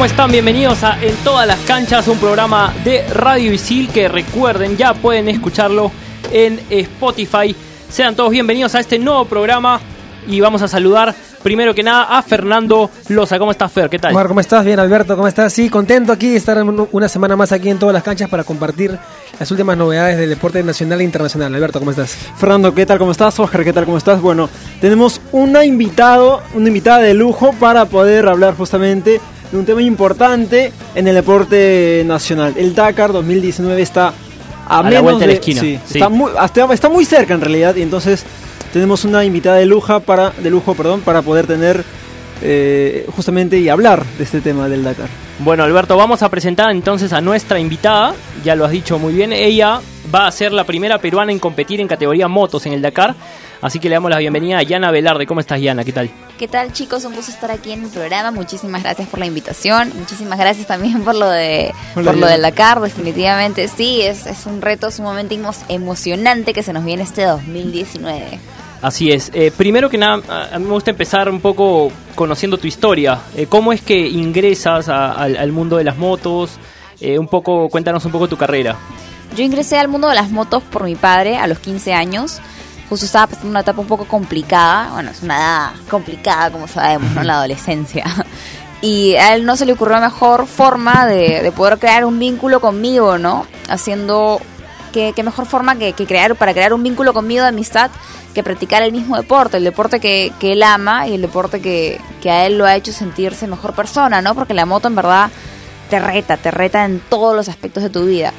¿cómo están? Bienvenidos a En todas las canchas, un programa de Radio Isil que recuerden, ya pueden escucharlo en Spotify. Sean todos bienvenidos a este nuevo programa y vamos a saludar primero que nada a Fernando Loza. ¿Cómo estás, Fer? ¿Qué tal? Omar, ¿cómo estás? Bien, Alberto, ¿cómo estás? Sí, contento aquí de estar una semana más aquí en todas las canchas para compartir las últimas novedades del deporte nacional e internacional. Alberto, ¿cómo estás? Fernando, ¿qué tal? ¿Cómo estás? Oscar, ¿qué tal? ¿Cómo estás? Bueno, tenemos una invitado, una invitada de lujo para poder hablar justamente de un tema importante en el deporte nacional. El Dakar 2019 está a, la vuelta de, la esquina. Sí, Está, muy, está muy cerca en realidad y entonces tenemos una invitada de lujo para, de lujo, perdón, para poder tener eh, justamente y hablar de este tema del Dakar. Bueno, Alberto, vamos a presentar entonces a nuestra invitada, ya lo has dicho muy bien, ella va a ser la primera peruana en competir en categoría motos en el Dakar, así que le damos la bienvenida a Yana Velarde. ¿Cómo estás, Yana? ¿Qué tal? ¿Qué tal, chicos? Un gusto estar aquí en el programa. Muchísimas gracias por la invitación. Muchísimas gracias también por lo de por lo del Dakar. Definitivamente sí, es, es un reto sumamente emocionante que se nos viene este 2019. Así es. Eh, primero que nada, a mí me gusta empezar un poco conociendo tu historia. Eh, ¿Cómo es que ingresas al, mundo de las motos? Eh, un poco, cuéntanos un poco tu carrera. Yo ingresé al mundo de las motos por mi padre a los 15 años. Justo estaba pasando una etapa un poco complicada. Bueno, es una edad complicada, como sabemos, ¿no? La adolescencia. Y a él no se le ocurrió mejor forma de, poder crear un vínculo conmigo, ¿no? Haciendo qué, mejor forma que, que, crear para crear un vínculo conmigo de amistad que practicar el mismo deporte, el deporte que, que él ama y el deporte que, que, a él lo ha hecho sentirse mejor persona, ¿no? Porque la moto en verdad te reta, te reta en todos los aspectos de tu vida.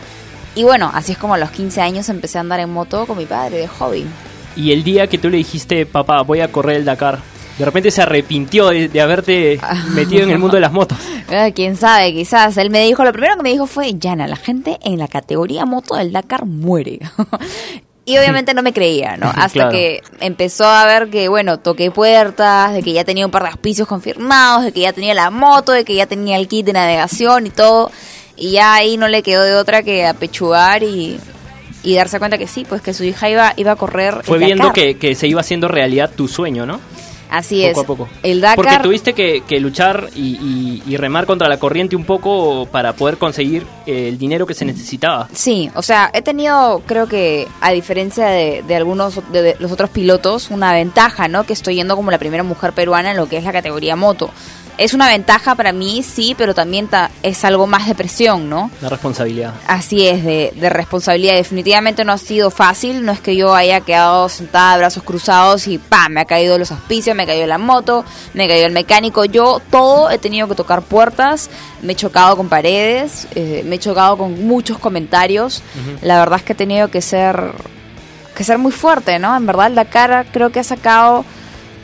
Y bueno, así es como a los 15 años empecé a andar en moto con mi padre de hobby. Y el día que tú le dijiste, papá, voy a correr el Dakar, de repente se arrepintió de, de haberte metido en el mundo de las motos. Ah, quién sabe, quizás. Él me dijo, lo primero que me dijo fue, Yana, la gente en la categoría moto del Dakar muere. Y obviamente no me creía, ¿no? Hasta que empezó a ver que, bueno, toqué puertas, de que ya tenía un par de auspicios confirmados, de que ya tenía la moto, de que ya tenía el kit de navegación y todo. Y ya ahí no le quedó de otra que apechugar y, y darse cuenta que sí, pues que su hija iba, iba a correr. Fue viendo que, que se iba haciendo realidad tu sueño, ¿no? Así es. Poco a poco. El Dakar... Porque tuviste que, luchar y, remar contra la corriente un poco para poder conseguir eh, el dinero que se necesitaba. Sí, o sea, he tenido, creo que, a diferencia de, de algunos de los otros pilotos, una ventaja, ¿no? Que estoy yendo como la primera mujer peruana en lo que es la categoría moto es una ventaja para mí, sí, pero también es algo más de presión, ¿no? La responsabilidad. Así es, de, de, responsabilidad. Definitivamente no ha sido fácil, no es que yo haya quedado sentada, brazos cruzados y ¡pam! Me ha caído los auspicios, me ha caído la moto, me ha caído el mecánico. Yo todo he tenido que tocar puertas, me he chocado con paredes, eh, me he chocado con muchos comentarios. La verdad es que he tenido que ser, que ser muy fuerte, ¿no? En verdad, la cara creo que ha sacado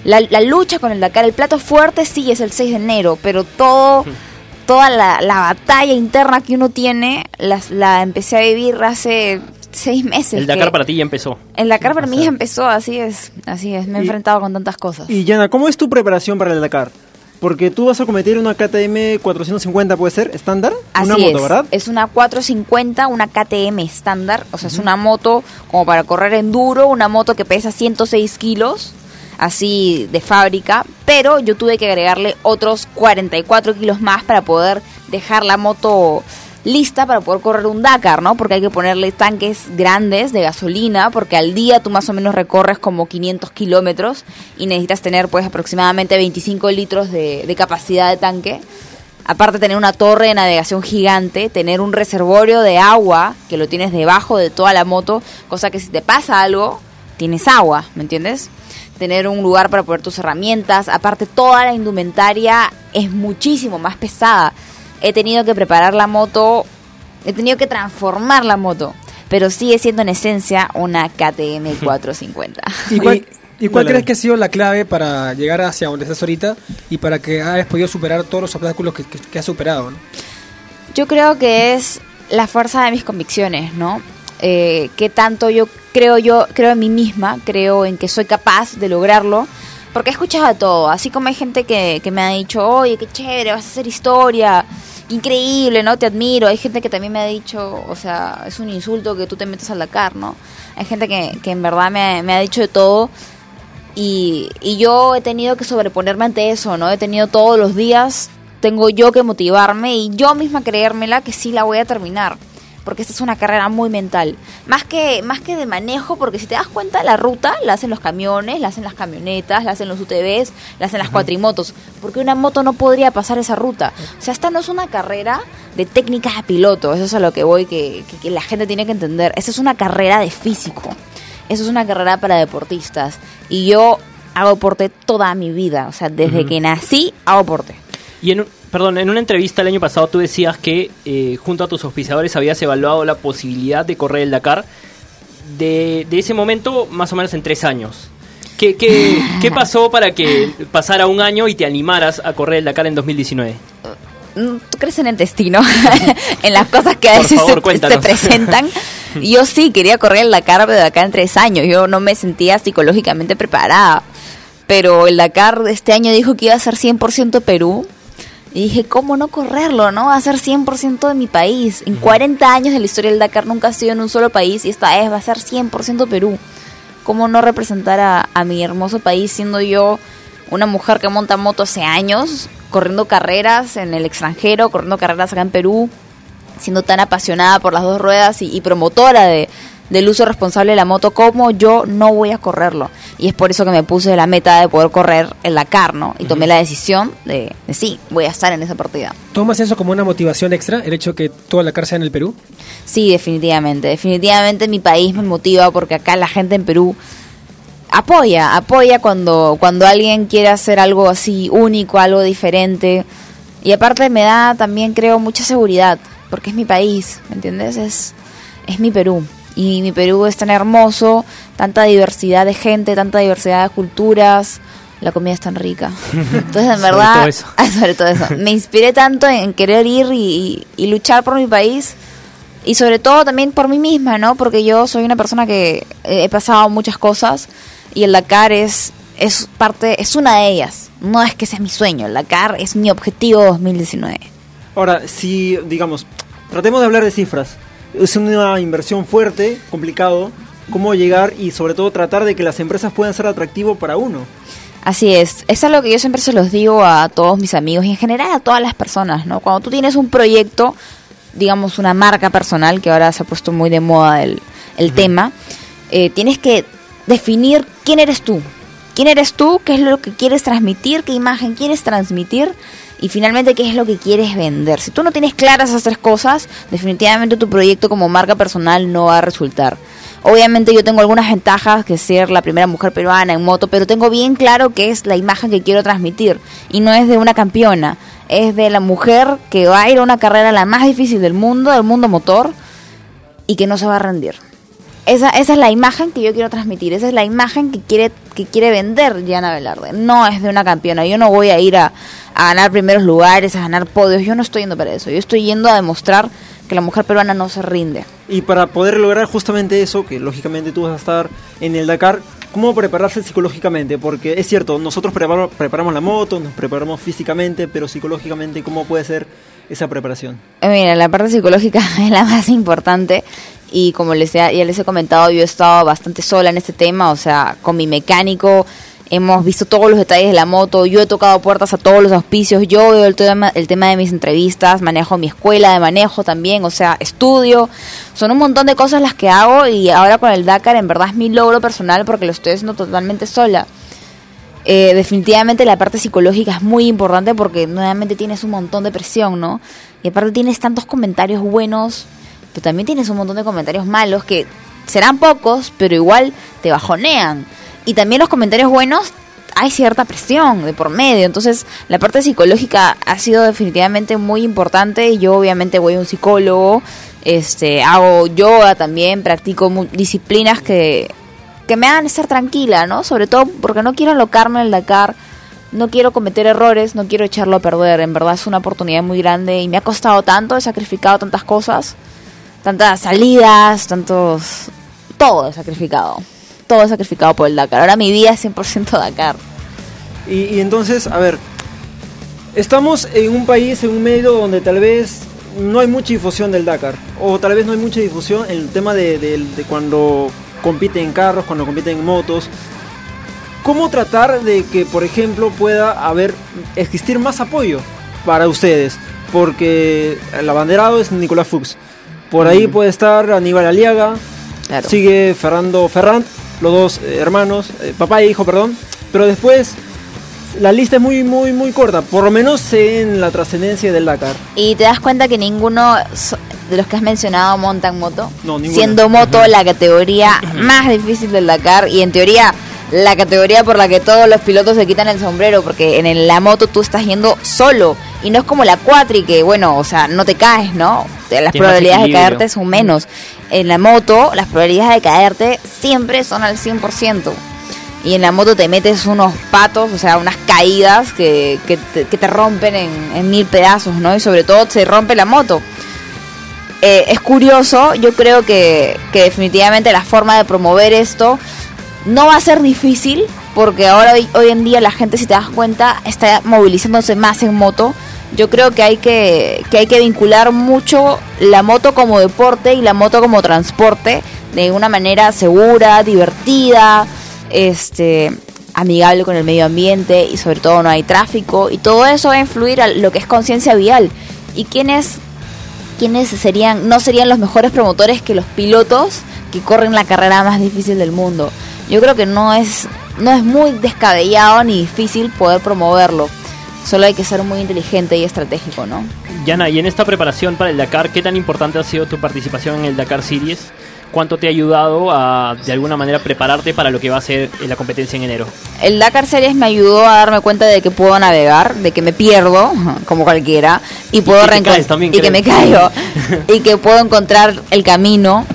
la, lucha con el Dakar, el plato fuerte sí es el 6 de enero, pero todo, toda la, batalla interna que uno tiene, la, empecé a vivir hace seis meses. El Dakar para ti ya empezó. El Dakar para mí ya empezó, así es, así es, me he enfrentado con tantas cosas. Y Yana, ¿cómo es tu preparación para el Dakar? Porque tú vas a cometer una KTM 450, ¿puede ser? ¿Estándar? Así una moto, ¿verdad? Es una 450, una KTM estándar. O sea, es una moto como para correr enduro, una moto que pesa 106 kilos así de fábrica, pero yo tuve que agregarle otros 44 kilos más para poder dejar la moto lista para poder correr un Dakar, ¿no? Porque hay que ponerle tanques grandes de gasolina, porque al día tú más o menos recorres como 500 kilómetros y necesitas tener pues aproximadamente 25 litros de, de capacidad de tanque. Aparte tener una torre de navegación gigante, tener un reservorio de agua que lo tienes debajo de toda la moto, cosa que si te pasa algo, tienes agua, ¿me entiendes? Tener un lugar para poner tus herramientas. Aparte, toda la indumentaria es muchísimo más pesada. He tenido que preparar la moto, he tenido que transformar la moto, pero sigue siendo en esencia una KTM 450. ¿Y cuál, ¿y cuál crees que ha sido la clave para llegar hacia donde estás ahorita y para que hayas podido superar todos los obstáculos que, que, has superado? Yo creo que es la fuerza de mis convicciones, ¿no? Eh, qué tanto yo creo yo creo en mí misma, creo en que soy capaz de lograrlo, porque he escuchado todo, así como hay gente que, que me ha dicho, oye, qué chévere, vas a hacer historia, increíble, ¿no? Te admiro, hay gente que también me ha dicho, o sea, es un insulto que tú te metas al Dakar, ¿no? Hay gente que, que en verdad me, me ha dicho de todo. Y, y yo he tenido que sobreponerme ante eso, ¿no? He tenido todos los días tengo yo que motivarme y yo misma creérmela que sí la voy a terminar. Porque esta es una carrera muy mental. Más que, más que de manejo, porque si te das cuenta, la ruta la hacen los camiones, la hacen las camionetas, la hacen los UTVs, la hacen las cuatrimotos. Porque una moto no podría pasar esa ruta. O sea, esta no es una carrera de técnicas de piloto. Eso es a lo que voy, que, que- que la gente tiene que entender. Esa es una carrera de físico. Eso es una carrera para deportistas. Y yo hago deporte toda mi vida. O sea, desde que nací, hago deporte. Y en, un- perdón, en una entrevista el año pasado tú decías que eh, junto a tus auspiciadores habías evaluado la posibilidad de correr el Dakar de, de ese momento más o menos en tres años. ¿Qué, qué, qué pasó para que pasara un año y te animaras a correr el Dakar en 2019? Mm, ¿Tú crees en el destino? en las cosas que a veces favor, se- presentan. Yo sí quería correr el Dakar, pero Dakar en tres años. Yo no me sentía psicológicamente preparada. Pero el Dakar de este año dijo que iba a ser 100% Perú. Y dije, ¿cómo no correrlo, no? Va a ser 100% de mi país. En 40 años de la historia del Dakar nunca ha sido en un solo país y esta vez va a ser 100% Perú. ¿Cómo no representar a, a mi hermoso país siendo yo una mujer que monta moto hace años, corriendo carreras en el extranjero, corriendo carreras acá en Perú, siendo tan apasionada por las dos ruedas y, y promotora de, del uso responsable de la moto, como yo no voy a correrlo. Y es por eso que me puse la meta de poder correr el Dakar, ¿no? Y tomé la decisión de, de sí, voy a estar en esa partida. ¿Tomas eso como una motivación extra, el hecho que toda la cárcel sea en el Perú? Sí, definitivamente. Definitivamente mi país me motiva porque acá la gente en Perú apoya, apoya cuando, cuando alguien quiere hacer algo así único, algo diferente. Y aparte me da también, creo, mucha seguridad, porque es mi país, ¿me entiendes? Es, es mi Perú. Y mi Perú es tan hermoso, tanta diversidad de gente, tanta diversidad de culturas. La comida es tan rica. Entonces, en Sobre verdad, todo eso. Ah, sobre todo eso. Me inspiré tanto en querer ir y, y- y luchar por mi país y sobre todo también por mí misma, ¿no? Porque yo soy una persona que eh, he pasado muchas cosas y el Dakar es es parte es una de ellas. No es que sea mi sueño, el Dakar es mi objetivo 2019. Ahora, si, digamos, tratemos de hablar de cifras. Es una inversión fuerte, complicado. ¿Cómo llegar y sobre todo tratar de que las empresas puedan ser atractivo para uno? Así es, es algo que yo siempre se los digo a todos mis amigos y en general a todas las personas, ¿no? Cuando tú tienes un proyecto, digamos una marca personal, que ahora se ha puesto muy de moda el, el tema, eh, tienes que definir quién eres tú. ¿Quién eres tú? ¿Qué es lo que quieres transmitir? ¿Qué imagen quieres transmitir? Y finalmente, ¿qué es lo que quieres vender? Si tú no tienes claras esas tres cosas, definitivamente tu proyecto como marca personal no va a resultar. Obviamente yo tengo algunas ventajas que ser la primera mujer peruana en moto, pero tengo bien claro que es la imagen que quiero transmitir y no es de una campeona, es de la mujer que va a ir a una carrera la más difícil del mundo, del mundo motor y que no se va a rendir. Esa, esa es la imagen que yo quiero transmitir, esa es la imagen que quiere que quiere vender Diana Velarde. No es de una campeona, yo no voy a ir a, a ganar primeros lugares, a ganar podios, yo no estoy yendo para eso, yo estoy yendo a demostrar que la mujer peruana no se rinde. Y para poder lograr justamente eso, que lógicamente tú vas a estar en el Dakar, ¿cómo prepararse psicológicamente? Porque es cierto, nosotros preparo- preparamos la moto, nos preparamos físicamente, pero psicológicamente, ¿cómo puede ser esa preparación? Eh, Mira, la parte psicológica es la más importante y como les he, ya les he comentado, yo he estado bastante sola en este tema, o sea, con mi mecánico hemos visto todos los detalles de la moto, yo he tocado puertas a todos los auspicios, yo veo el tema, el tema de mis entrevistas, manejo mi escuela de manejo también, o sea, estudio, son un montón de cosas las que hago y ahora con el Dakar en verdad es mi logro personal porque lo estoy haciendo totalmente sola. Eh, definitivamente la parte psicológica es muy importante porque nuevamente tienes un montón de presión, ¿no? Y aparte tienes tantos comentarios buenos, pero también tienes un montón de comentarios malos que serán pocos, pero igual te bajonean. Y también los comentarios buenos hay cierta presión de por medio, entonces la parte psicológica ha sido definitivamente muy importante yo obviamente voy a un psicólogo, este, hago yoga también, practico disciplinas que que me hagan estar tranquila, ¿no? Sobre todo porque no quiero alocarme en el Dakar, no quiero cometer errores, no quiero echarlo a perder. En verdad es una oportunidad muy grande y me ha costado tanto, he sacrificado tantas cosas, tantas salidas, tantos... Todo sacrificado. Todo sacrificado por el Dakar. Ahora mi vida es 100% Dakar. Y, entonces, a ver, estamos en un país, en un medio donde tal vez no hay mucha difusión del Dakar, o tal vez no hay mucha difusión en el tema de cuando compiten en carros, cuando compiten en motos. ¿Cómo tratar de que, por ejemplo, pueda haber, existir más apoyo? para ustedes, porque el abanderado es Nicolás Fuchs. Por ahí puede estar Aníbal Aliaga, Claro. sigue Fernando Ferrand, los dos eh, hermanos, eh, papá e hijo, perdón. Pero después la lista es muy, muy, muy corta, por lo menos en la trascendencia del Dakar. Y te das cuenta que ninguno de los que has mencionado montan moto. No, ninguno. Siendo moto la categoría más difícil del Dakar y en teoría la categoría por la que todos los pilotos se quitan el sombrero porque en el- la moto tú estás yendo solo y no es como la cuatri que bueno, o sea, no te caes, ¿no? Te- Las probabilidades de caerte son menos. En la moto las probabilidades de caerte siempre son al 100%. Y en la moto te metes unos patos, o sea, unas caídas que, que te, que te rompen en, en mil pedazos, ¿no? Y sobre todo se rompe la moto. Eh, es curioso, yo creo que, que definitivamente la forma de promover esto no va a ser difícil, porque ahora hoy, hoy en día la gente, si te das cuenta, está movilizándose más en moto. Yo creo que hay que, que hay que vincular mucho la moto como deporte y la moto como transporte de una manera segura, divertida, este amigable con el medio ambiente y sobre todo no hay tráfico y todo eso va a influir a lo que es conciencia vial. ¿Y quiénes quiénes serían no serían los mejores promotores que los pilotos que corren la carrera más difícil del mundo? Yo creo que no es no es muy descabellado ni difícil poder promoverlo. Solo hay que ser muy inteligente y estratégico, ¿no? Yana, y en esta preparación para el Dakar, ¿qué tan importante ha sido tu participación en el Dakar Series? ¿Cuánto te ha ayudado a, de alguna manera, prepararte para lo que va a ser la competencia en enero? El Dakar Series me ayudó a darme cuenta de que puedo navegar, de que me pierdo, como cualquiera, y puedo que te reencon- caes también, y que me caigo, y que puedo encontrar el camino,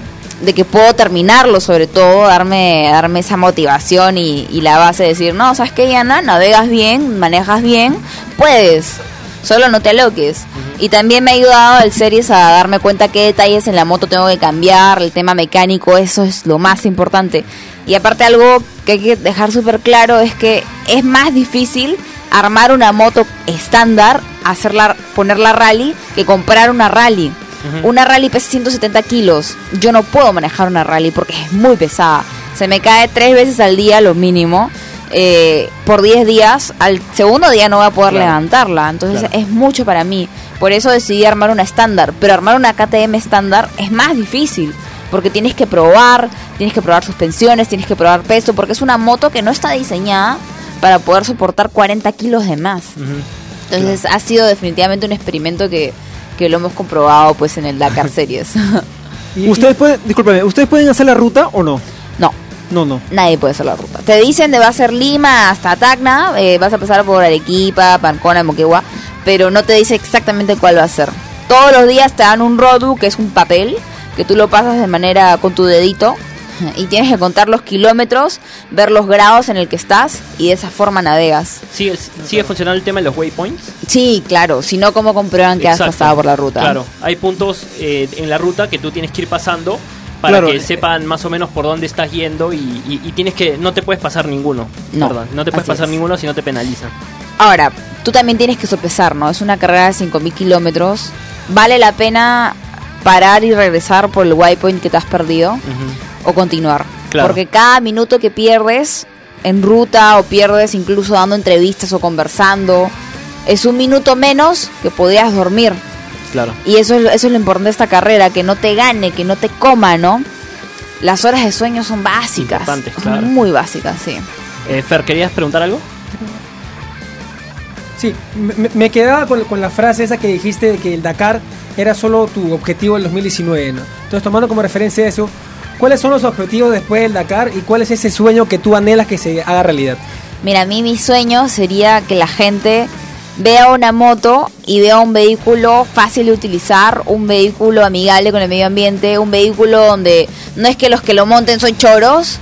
de que puedo terminarlo, sobre todo, darme, darme esa motivación y, y la base de decir, no, sabes qué, Yana, navegas bien, manejas bien, puedes, solo no te aloques. Y también me ha ayudado el series a darme cuenta qué detalles en la moto tengo que cambiar, el tema mecánico, eso es lo más importante. Y aparte algo que hay que dejar súper claro es que es más difícil armar una moto estándar, hacerla, ponerla rally, que comprar una rally. Una rally pesa 170 kilos. Yo no puedo manejar una rally porque es muy pesada. Se me cae tres veces al día lo mínimo. eh, por 10 días, al segundo día no voy a poder Claro. levantarla. Entonces Claro. es mucho para mí. Por eso decidí armar una estándar. Pero armar una KTM estándar es más difícil. Porque tienes que probar, tienes que probar suspensiones, tienes que probar peso. Porque es una moto que no está diseñada para poder soportar 40 kilos de más. Entonces ha sido definitivamente un experimento que, que lo hemos comprobado pues en el Dakar Series. ¿Ustedes pueden, discúlpeme, ¿ustedes pueden hacer la ruta o no? no, No, no. nadie puede hacer la ruta. Te dicen de va a ser Lima hasta Tacna, eh, vas a pasar por Arequipa, Pancona, Moquegua, pero no te dice exactamente cuál va a ser. Todos los días te dan un rodu, que es un papel, que tú lo pasas de manera con tu dedito y tienes que contar los kilómetros, ver los grados en el que estás y de esa forma navegas. ¿Sigue, sigue funcionando el tema de los waypoints? Sí, claro, si no, ¿cómo comprueban que Exacto. has pasado por la ruta? Claro, hay puntos eh, en la ruta que tú tienes que ir pasando para Claro. que sepan más o menos por dónde estás yendo y, y- y tienes que no te puedes pasar ninguno, No. No te puedes pasar es. ninguno si no te penalizan. Ahora, tú también tienes que sopesar, ¿no? Es una carrera de 5.000 kilómetros. ¿Vale la pena parar y regresar por el waypoint que te has perdido Ujú. O continuar? Claro. Porque cada minuto que pierdes en ruta o pierdes incluso dando entrevistas o conversando, es un minuto menos que podías dormir. Claro. Y eso es, eso es lo importante de esta carrera, que no te gane, que no te coma, ¿no? Las horas de sueño son básicas. Importantes, son claro. Muy básicas, sí. Eh, Fer, ¿querías preguntar algo? Sí, me, me quedaba con, con la frase esa que dijiste de que el Dakar era solo tu objetivo en 2019, ¿no? Entonces, tomando como referencia eso, ¿cuáles son los objetivos después del Dakar y cuál es ese sueño que tú anhelas que se haga realidad? Mira, a mí mi sueño sería que la gente vea una moto y vea un vehículo fácil de utilizar, un vehículo amigable con el medio ambiente, un vehículo donde no es que los que lo monten son choros,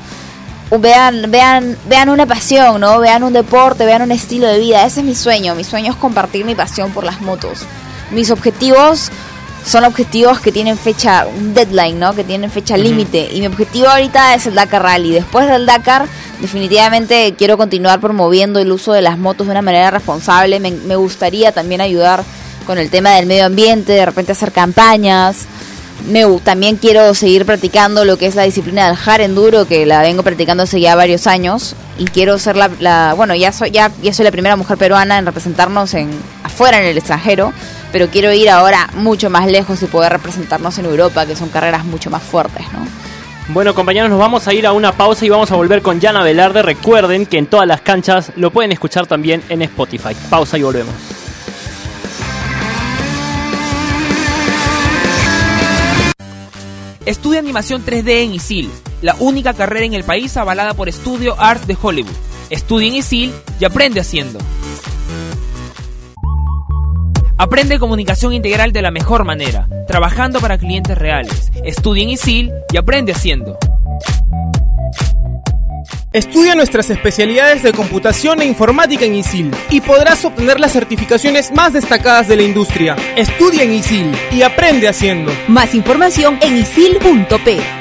vean, vean, vean una pasión, ¿no? Vean un deporte, vean un estilo de vida. Ese es mi sueño. Mi sueño es compartir mi pasión por las motos. Mis objetivos son objetivos que tienen fecha, un deadline, ¿no? Que tienen fecha límite. Y mi objetivo ahorita es el Dakar Rally. Después del Dakar, definitivamente quiero continuar promoviendo el uso de las motos de una manera responsable. Me, me gustaría también ayudar con el tema del medio ambiente, de repente hacer campañas. Me, también quiero seguir practicando lo que es la disciplina del hard enduro, que la vengo practicando hace ya varios años. Y quiero ser la, la- bueno, ya soy, ya, ya soy la primera mujer peruana en representarnos en, afuera en el extranjero, pero quiero ir ahora mucho más lejos y poder representarnos en Europa, que son carreras mucho más fuertes, ¿no? Bueno, compañeros, nos vamos a ir a una pausa y vamos a volver con Yana Velarde. Recuerden que en todas las canchas lo pueden escuchar también en Spotify. Pausa y volvemos. Estudia animación 3D en ISIL, la única carrera en el país avalada por Studio Art de Hollywood. Estudia en ISIL y aprende haciendo. Aprende comunicación integral de la mejor manera, trabajando para clientes reales. Estudia en ISIL y aprende haciendo. Estudia nuestras especialidades de computación e informática en ISIL y podrás obtener las certificaciones más destacadas de la industria. Estudia en ISIL y aprende haciendo. Más información en isil.p.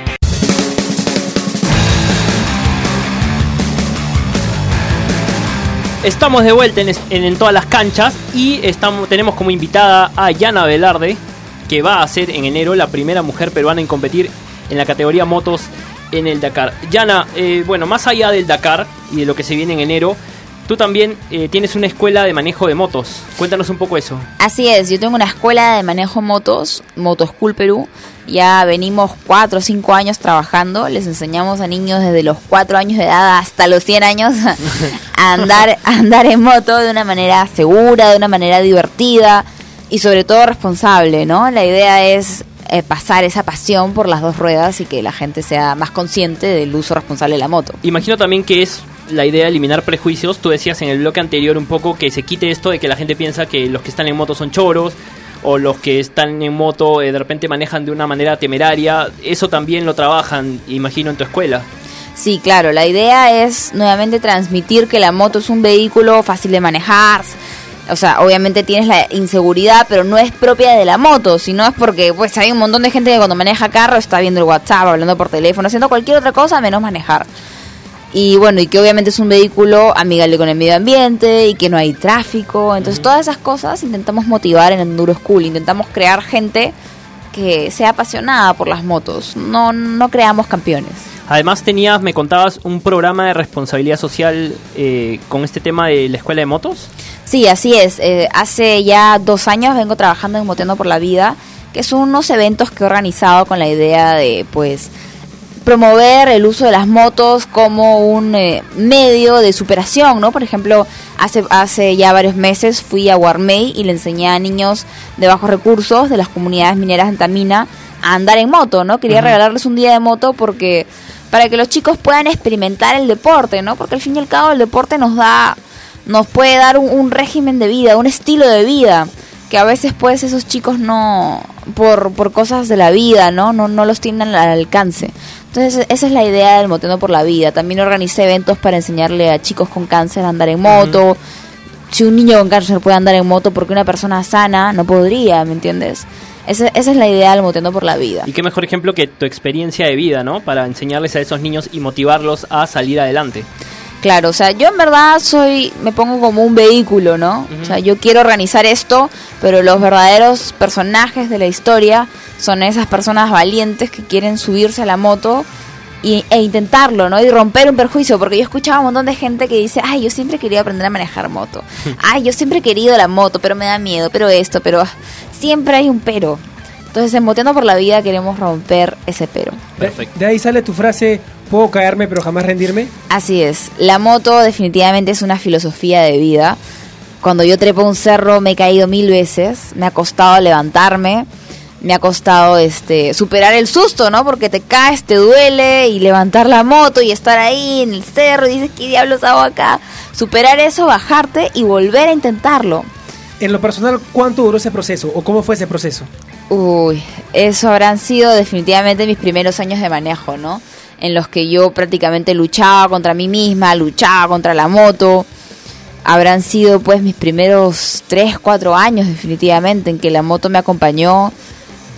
Estamos de vuelta en, en todas las canchas y estamos, tenemos como invitada a Yana Velarde, que va a ser en enero la primera mujer peruana en competir en la categoría motos en el Dakar. Yana, eh, bueno, más allá del Dakar y de lo que se viene en enero, tú también eh, tienes una escuela de manejo de motos. Cuéntanos un poco eso. Así es, yo tengo una escuela de manejo motos, Motoschool Perú. Ya venimos 4 o 5 años trabajando. Les enseñamos a niños desde los 4 años de edad hasta los 100 años a andar, a andar en moto de una manera segura, de una manera divertida y sobre todo responsable, ¿no? La idea es eh, pasar esa pasión por las dos ruedas y que la gente sea más consciente del uso responsable de la moto. Imagino también que es la idea de eliminar prejuicios. Tú decías en el bloque anterior un poco que se quite esto de que la gente piensa que los que están en moto son choros o los que están en moto eh, de repente manejan de una manera temeraria. Eso también lo trabajan, imagino, en tu escuela. Sí, claro, la idea es nuevamente transmitir que la moto es un vehículo fácil de manejar. O sea, obviamente tienes la inseguridad, pero no es propia de la moto, sino es porque pues hay un montón de gente que cuando maneja carro está viendo el WhatsApp, hablando por teléfono, haciendo cualquier otra cosa menos manejar. Y bueno, y que obviamente es un vehículo amigable con el medio ambiente y que no hay tráfico. Entonces, todas esas cosas intentamos motivar en Enduro School. Intentamos crear gente que sea apasionada por las motos. No, no creamos campeones. Además tenías, me contabas, un programa de responsabilidad social eh, con este tema de la escuela de motos. Sí, así es. Eh, hace ya dos años vengo trabajando en Moteando por la Vida, que son unos eventos que he organizado con la idea de, pues, promover el uso de las motos como un eh, medio de superación, ¿no? Por ejemplo, hace, hace ya varios meses fui a Guarmey y le enseñé a niños de bajos recursos de las comunidades mineras en Tamina a andar en moto, ¿no? Quería regalarles un día de moto porque para que los chicos puedan experimentar el deporte, ¿no? Porque al fin y al cabo el deporte nos da nos puede dar un, un régimen de vida, un estilo de vida que a veces pues esos chicos no por, por cosas de la vida, ¿no? No no los tienen al alcance. Entonces esa es la idea del Moteando por la Vida. También organicé eventos para enseñarle a chicos con cáncer a andar en moto. Si un niño con cáncer puede andar en moto, porque una persona sana no podría, ¿me entiendes? Esa, esa es la idea del Moteando por la Vida. Y qué mejor ejemplo que tu experiencia de vida, ¿no? Para enseñarles a esos niños y motivarlos a salir adelante. Claro, o sea, yo en verdad soy, me pongo como un vehículo, ¿no? O sea, yo quiero organizar esto, pero los verdaderos personajes de la historia son esas personas valientes que quieren subirse a la moto y, e intentarlo, ¿no? Y romper un perjuicio, porque yo escuchaba un montón de gente que dice, ay, yo siempre quería aprender a manejar moto, ay, yo siempre he querido la moto, pero me da miedo, pero esto, pero ah, siempre hay un pero. Entonces, en Moteando por la Vida queremos romper ese pero. Perfecto. De ahí sale tu frase, puedo caerme pero jamás rendirme. Así es, la moto definitivamente es una filosofía de vida. Cuando yo trepo un cerro me he caído mil veces, me ha costado levantarme, me ha costado este superar el susto, ¿no? Porque te caes, te duele y levantar la moto y estar ahí en el cerro y dices, ¿qué diablos hago acá? Superar eso, bajarte y volver a intentarlo. En lo personal, ¿cuánto duró ese proceso o cómo fue ese proceso? Uy, eso habrán sido definitivamente mis primeros años de manejo, ¿no? En los que yo prácticamente luchaba contra mí misma, luchaba contra la moto. Habrán sido pues mis primeros 3, 4 años definitivamente en que la moto me acompañó,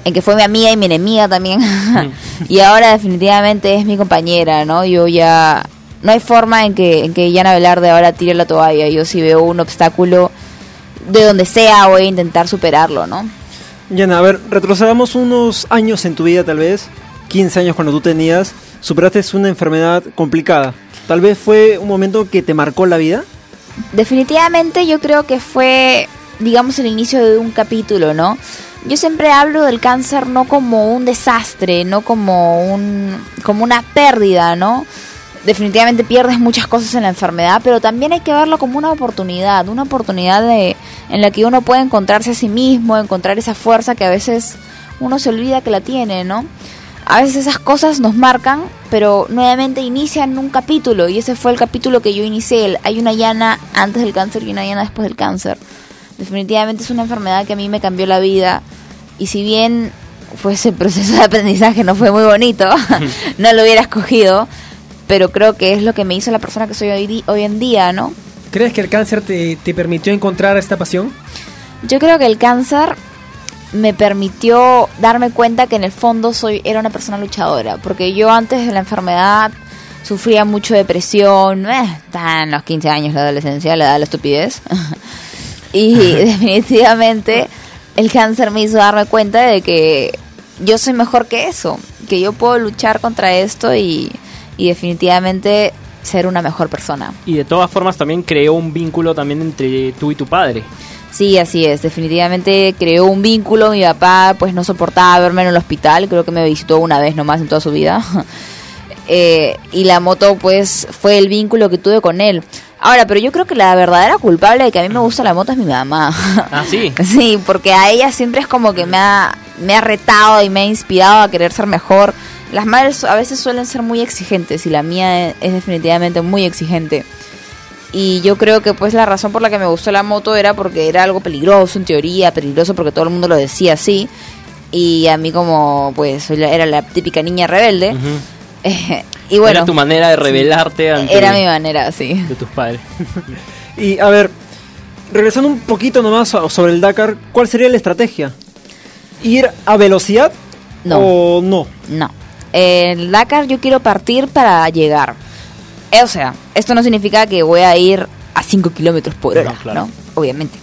en que fue mi amiga y mi enemiga también. y ahora definitivamente es mi compañera, ¿no? Yo ya... No hay forma en que, en que Yana Velarde ahora tire la toalla. Yo si veo un obstáculo de donde sea voy a intentar superarlo, ¿no? Yana, a ver, retrocedamos unos años en tu vida, tal vez, 15 años cuando tú tenías, superaste una enfermedad complicada. Tal vez fue un momento que te marcó la vida. Definitivamente yo creo que fue digamos, el inicio de un capítulo, ¿no? Yo siempre hablo del cáncer no como un desastre, no como un como una pérdida, ¿no? Definitivamente pierdes muchas cosas en la enfermedad, pero también hay que verlo como una oportunidad, una oportunidad de en la que uno puede encontrarse a sí mismo, encontrar esa fuerza que a veces uno se olvida que la tiene, ¿no? A veces esas cosas nos marcan, pero nuevamente inician un capítulo y ese fue el capítulo que yo inicié. Hay una llana antes del cáncer y una llana después del cáncer. Definitivamente es una enfermedad que a mí me cambió la vida y si bien pues ese proceso de aprendizaje no fue muy bonito, no lo hubiera escogido, pero creo que es lo que me hizo la persona que soy hoy, hoy en día, ¿no? ¿Crees que el cáncer te, te permitió encontrar esta pasión? Yo creo que el cáncer me permitió darme cuenta que en el fondo soy era una persona luchadora, porque yo antes de la enfermedad sufría mucho depresión, eh, en los 15 años la adolescencia, la edad de la estupidez. y definitivamente el cáncer me hizo darme cuenta de que yo soy mejor que eso, que yo puedo luchar contra esto y, y definitivamente ser una mejor persona. Y de todas formas también creó un vínculo también entre tú y tu padre. Sí, así es. Definitivamente creó un vínculo. Mi papá, pues, no soportaba verme en el hospital. Creo que me visitó una vez nomás en toda su vida. Eh, y la moto, pues, fue el vínculo que tuve con él. Ahora, pero yo creo que la verdadera culpable de que a mí me gusta la moto es mi mamá. Ah, sí. Sí, porque a ella siempre es como que me ha, me ha retado y me ha inspirado a querer ser mejor. Las madres a veces suelen ser muy exigentes y la mía es, es definitivamente muy exigente. Y yo creo que pues la razón por la que me gustó la moto era porque era algo peligroso en teoría, peligroso porque todo el mundo lo decía así. Y a mí como pues soy la- era la típica niña rebelde. Eh, y bueno, Era tu manera de revelarte ante era mi manera, sí. de tus padres. Y a ver, regresando un poquito nomás sobre el Dakar, ¿cuál sería la estrategia? ¿Ir a velocidad No. o no? No. El Dakar yo quiero partir para llegar. O sea, esto no significa que voy a ir a 5 kilómetros por hora, No, claro. ¿no? Obviamente.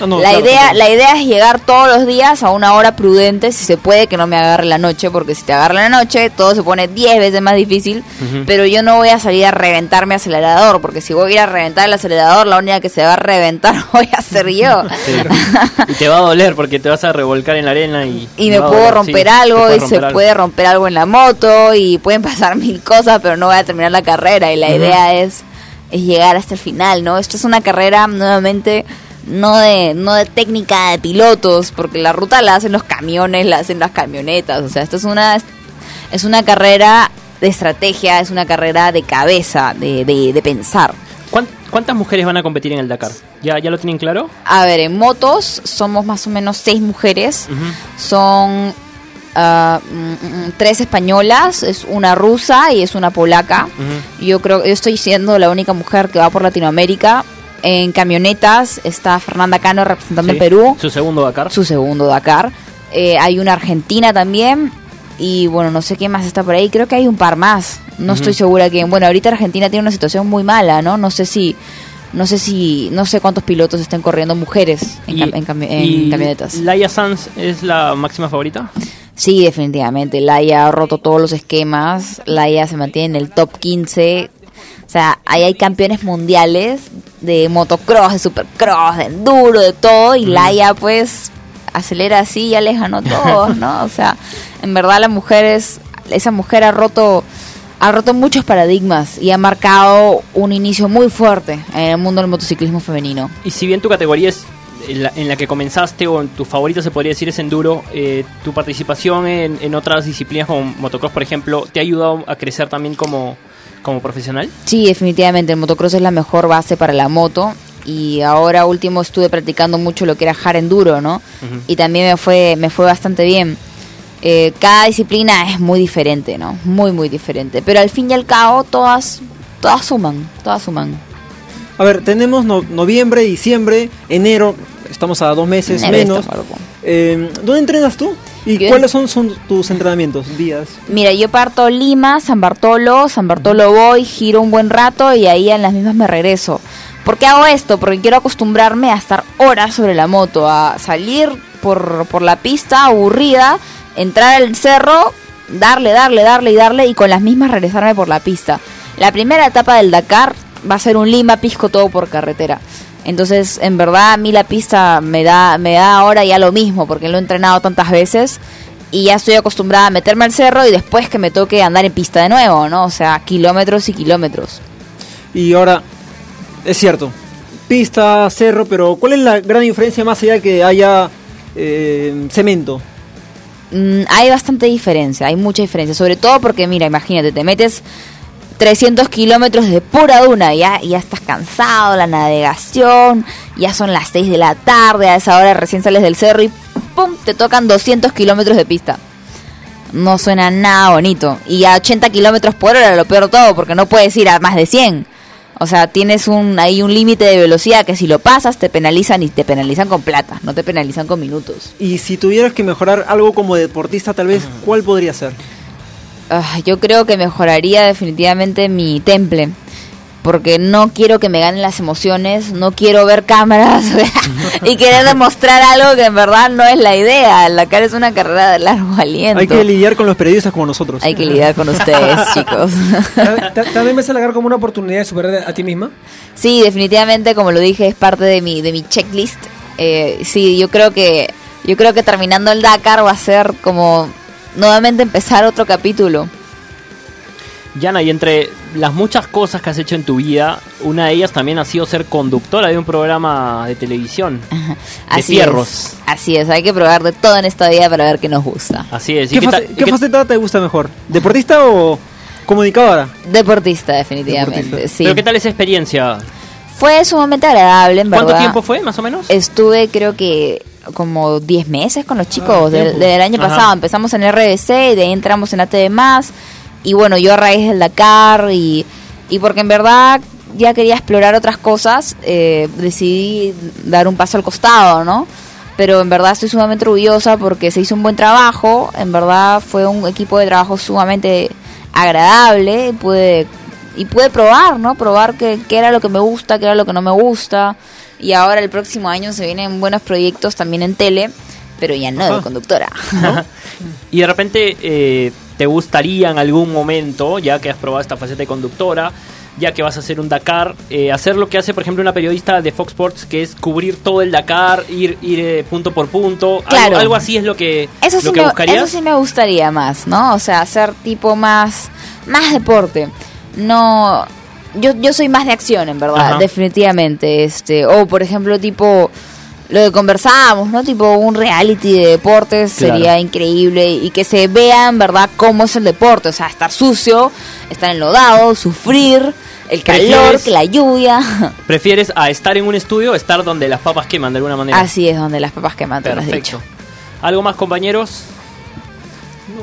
No, la, claro, idea, claro. la idea es llegar todos los días a una hora prudente, si se puede que no me agarre la noche, porque si te agarra la noche todo se pone 10 veces más difícil, pero yo no voy a salir a reventar mi acelerador, porque si voy a ir a reventar el acelerador, la única que se va a reventar voy a ser yo. Sí. y te va a doler porque te vas a revolcar en la arena y... y me puedo doler, romper sí, algo y romper se algo. puede romper algo en la moto y pueden pasar mil cosas, pero no voy a terminar la carrera y la idea es, es llegar hasta el final, ¿no? Esto es una carrera nuevamente no de no de técnica de pilotos, porque la ruta la hacen los camiones, la hacen las camionetas, o sea, esto es una es una carrera de estrategia, es una carrera de cabeza, de, de, de pensar. ¿Cuán- ¿Cuántas mujeres van a competir en el Dakar? ¿Ya, ya lo tienen claro? A ver, en motos somos más o menos seis mujeres. Son mm, tres españolas, es una rusa y es una polaca. Yo creo que yo estoy siendo la única mujer que va por Latinoamérica. En camionetas está Fernanda Cano representando Sí. a Perú, Su segundo Dakar. su segundo Dakar. Eh, hay una argentina también. Y bueno, no sé quién más está por ahí. Creo que hay un par más. No estoy segura quién. Bueno, ahorita Argentina tiene una situación muy mala, ¿no? No sé si. No sé si. No sé cuántos pilotos estén corriendo mujeres en, Y- cam- en camionetas. ¿Laia Sanz es la máxima favorita? Sí, definitivamente. Laia ha roto todos los esquemas. Laia se mantiene en el top 15. O sea, ahí hay campeones mundiales de motocross, de supercross, de enduro, de todo. Y Laia, pues, acelera así y ya les ganó todos, ¿no? O sea, en verdad la mujer es. Esa mujer ha roto. Ha roto muchos paradigmas y ha marcado un inicio muy fuerte en el mundo del motociclismo femenino. Y si bien tu categoría es en la, en la que comenzaste o en tu favorita se podría decir es enduro, eh, tu participación en, en otras disciplinas como motocross, por ejemplo, ¿te ha ayudado a crecer también como, como profesional? Sí, definitivamente, el motocross es la mejor base para la moto y ahora último estuve practicando mucho lo que era hard enduro, ¿no? Y también me fue me fue bastante bien. Eh, cada disciplina es muy diferente, ¿no? Muy muy diferente, pero al fin y al cabo todas todas suman, todas suman. A ver, tenemos no- noviembre, diciembre, enero, estamos a dos meses menos. Eh, ¿Dónde entrenas tú? ¿Y Yo- cuáles son, son tus entrenamientos, días? Mira, yo parto Lima, San Bartolo, San Bartolo voy, giro un buen rato y ahí en las mismas me regreso. ¿Por qué hago esto? Porque quiero acostumbrarme a estar horas sobre la moto, a salir por, por la pista aburrida, entrar al cerro, darle, darle, darle y darle y con las mismas regresarme por la pista. La primera etapa del Dakar va a ser un Lima Pisco todo por carretera. Entonces, en verdad, a mí la pista me da, me da ahora ya lo mismo, porque lo he entrenado tantas veces y ya estoy acostumbrada a meterme al cerro y después que me toque andar en pista de nuevo, ¿no? O sea, kilómetros y kilómetros. Y ahora, es cierto, pista, cerro, pero ¿cuál es la gran diferencia más allá que haya eh, cemento? Mm, hay bastante diferencia, hay mucha diferencia, sobre todo porque, mira, imagínate, te metes 300 kilómetros de pura duna, ya, ya estás cansado, la navegación, ya son las 6 de la tarde, a esa hora recién sales del cerro y ¡pum! te tocan 200 kilómetros de pista. No suena nada bonito. Y a 80 kilómetros por hora lo peor todo, porque no puedes ir a más de 100. O sea, tienes un, ahí un límite de velocidad que si lo pasas te penalizan y te penalizan con plata, no te penalizan con minutos. Y si tuvieras que mejorar algo como deportista, tal vez, ¿cuál podría ser? Ah, yo creo que mejoraría definitivamente mi temple. Porque no quiero que me ganen las emociones, no quiero ver cámaras y querer demostrar algo que en verdad no es la idea. La cara es una carrera de largo aliento. Hay que lidiar con los periodistas como nosotros. Hay que lidiar con ustedes, chicos. ¿Ta- ta- ¿También ves a la como una oportunidad de superar a ti misma? Sí, definitivamente, como lo dije, es parte de mi, de mi checklist. Eh, sí, yo creo que yo creo que terminando el Dakar va a ser como nuevamente empezar otro capítulo. Yana, y entre las muchas cosas que has hecho en tu vida, una de ellas también ha sido ser conductora de un programa de televisión. De Así fierros. es. Así es, hay que probar de todo en esta vida para ver qué nos gusta. Así es. ¿Y ¿Qué, faceta te gusta mejor? ¿Deportista o comunicadora? Deportista, definitivamente. Deportista. Sí. ¿Pero qué tal esa experiencia? Fue sumamente agradable, en verdad. ¿Cuánto tiempo fue, más o menos? Estuve, creo que como 10 meses con los chicos Ah, del, tiempo. del año Ajá. pasado. Empezamos en RBC y de ahí entramos en ATV más. Y bueno, yo a raíz del Dakar y, y porque en verdad ya quería explorar otras cosas, eh, decidí dar un paso al costado, ¿no? Pero en verdad estoy sumamente orgullosa porque se hizo un buen trabajo. En verdad fue un equipo de trabajo sumamente agradable. Pude, y pude probar, ¿no? Probar qué, qué era lo que me gusta, qué era lo que no me gusta. Y ahora el próximo año se vienen buenos proyectos también en tele, pero ya no de conductora. Y de repente, eh, ¿te gustaría en algún momento, ya que has probado esta faceta de conductora, ya que vas a hacer un Dakar, eh, hacer lo que hace, por ejemplo, una periodista de Fox Sports, que es cubrir todo el Dakar, ir, ir eh, punto por punto? Algo- Claro. Algo, así es lo que, Eso sí, lo que me, buscarías. eso sí me gustaría más, ¿no? O sea, hacer tipo más, más deporte. No, yo, yo soy más de acción, en verdad, Ajá. definitivamente. Este, o por ejemplo, tipo lo que conversábamos, ¿no? Tipo un reality de deportes Claro. sería increíble y que se vea en verdad cómo es el deporte, o sea, estar sucio, estar enlodado, sufrir, el calor, ¿Prefieres- que la lluvia. ¿Prefieres a estar en un estudio o estar donde las papas queman de alguna manera? Así es donde las papas queman, te lo has dicho. ¿Algo más, compañeros?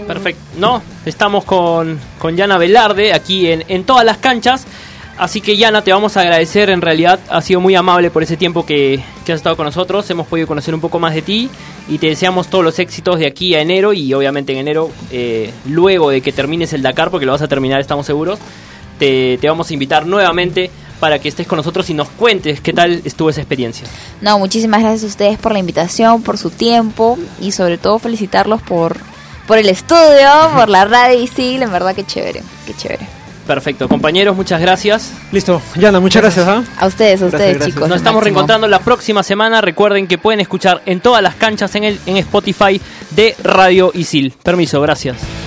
Perfecto. No, estamos con, con Yana Velarde aquí en, en todas las canchas. Así que Yana, te vamos a agradecer. En realidad, has sido muy amable por ese tiempo que, que has estado con nosotros. Hemos podido conocer un poco más de ti y te deseamos todos los éxitos de aquí a enero. Y obviamente en enero, eh, luego de que termines el Dakar, porque lo vas a terminar, estamos seguros, te, vamos a invitar nuevamente para que estés con nosotros y nos cuentes qué tal estuvo esa experiencia. No, muchísimas gracias a ustedes por la invitación, por su tiempo y sobre todo felicitarlos por, por el estudio, por la radio y sí, en verdad que chévere, qué chévere. Perfecto, compañeros, muchas gracias. Listo, Yana, muchas gracias. ¿ah? A ustedes, a ustedes gracias. chicos. Nos estamos máximo. reencontrando la próxima semana. Recuerden que pueden escuchar en todas las canchas en, el, en Spotify de Radio Isil. Permiso, gracias.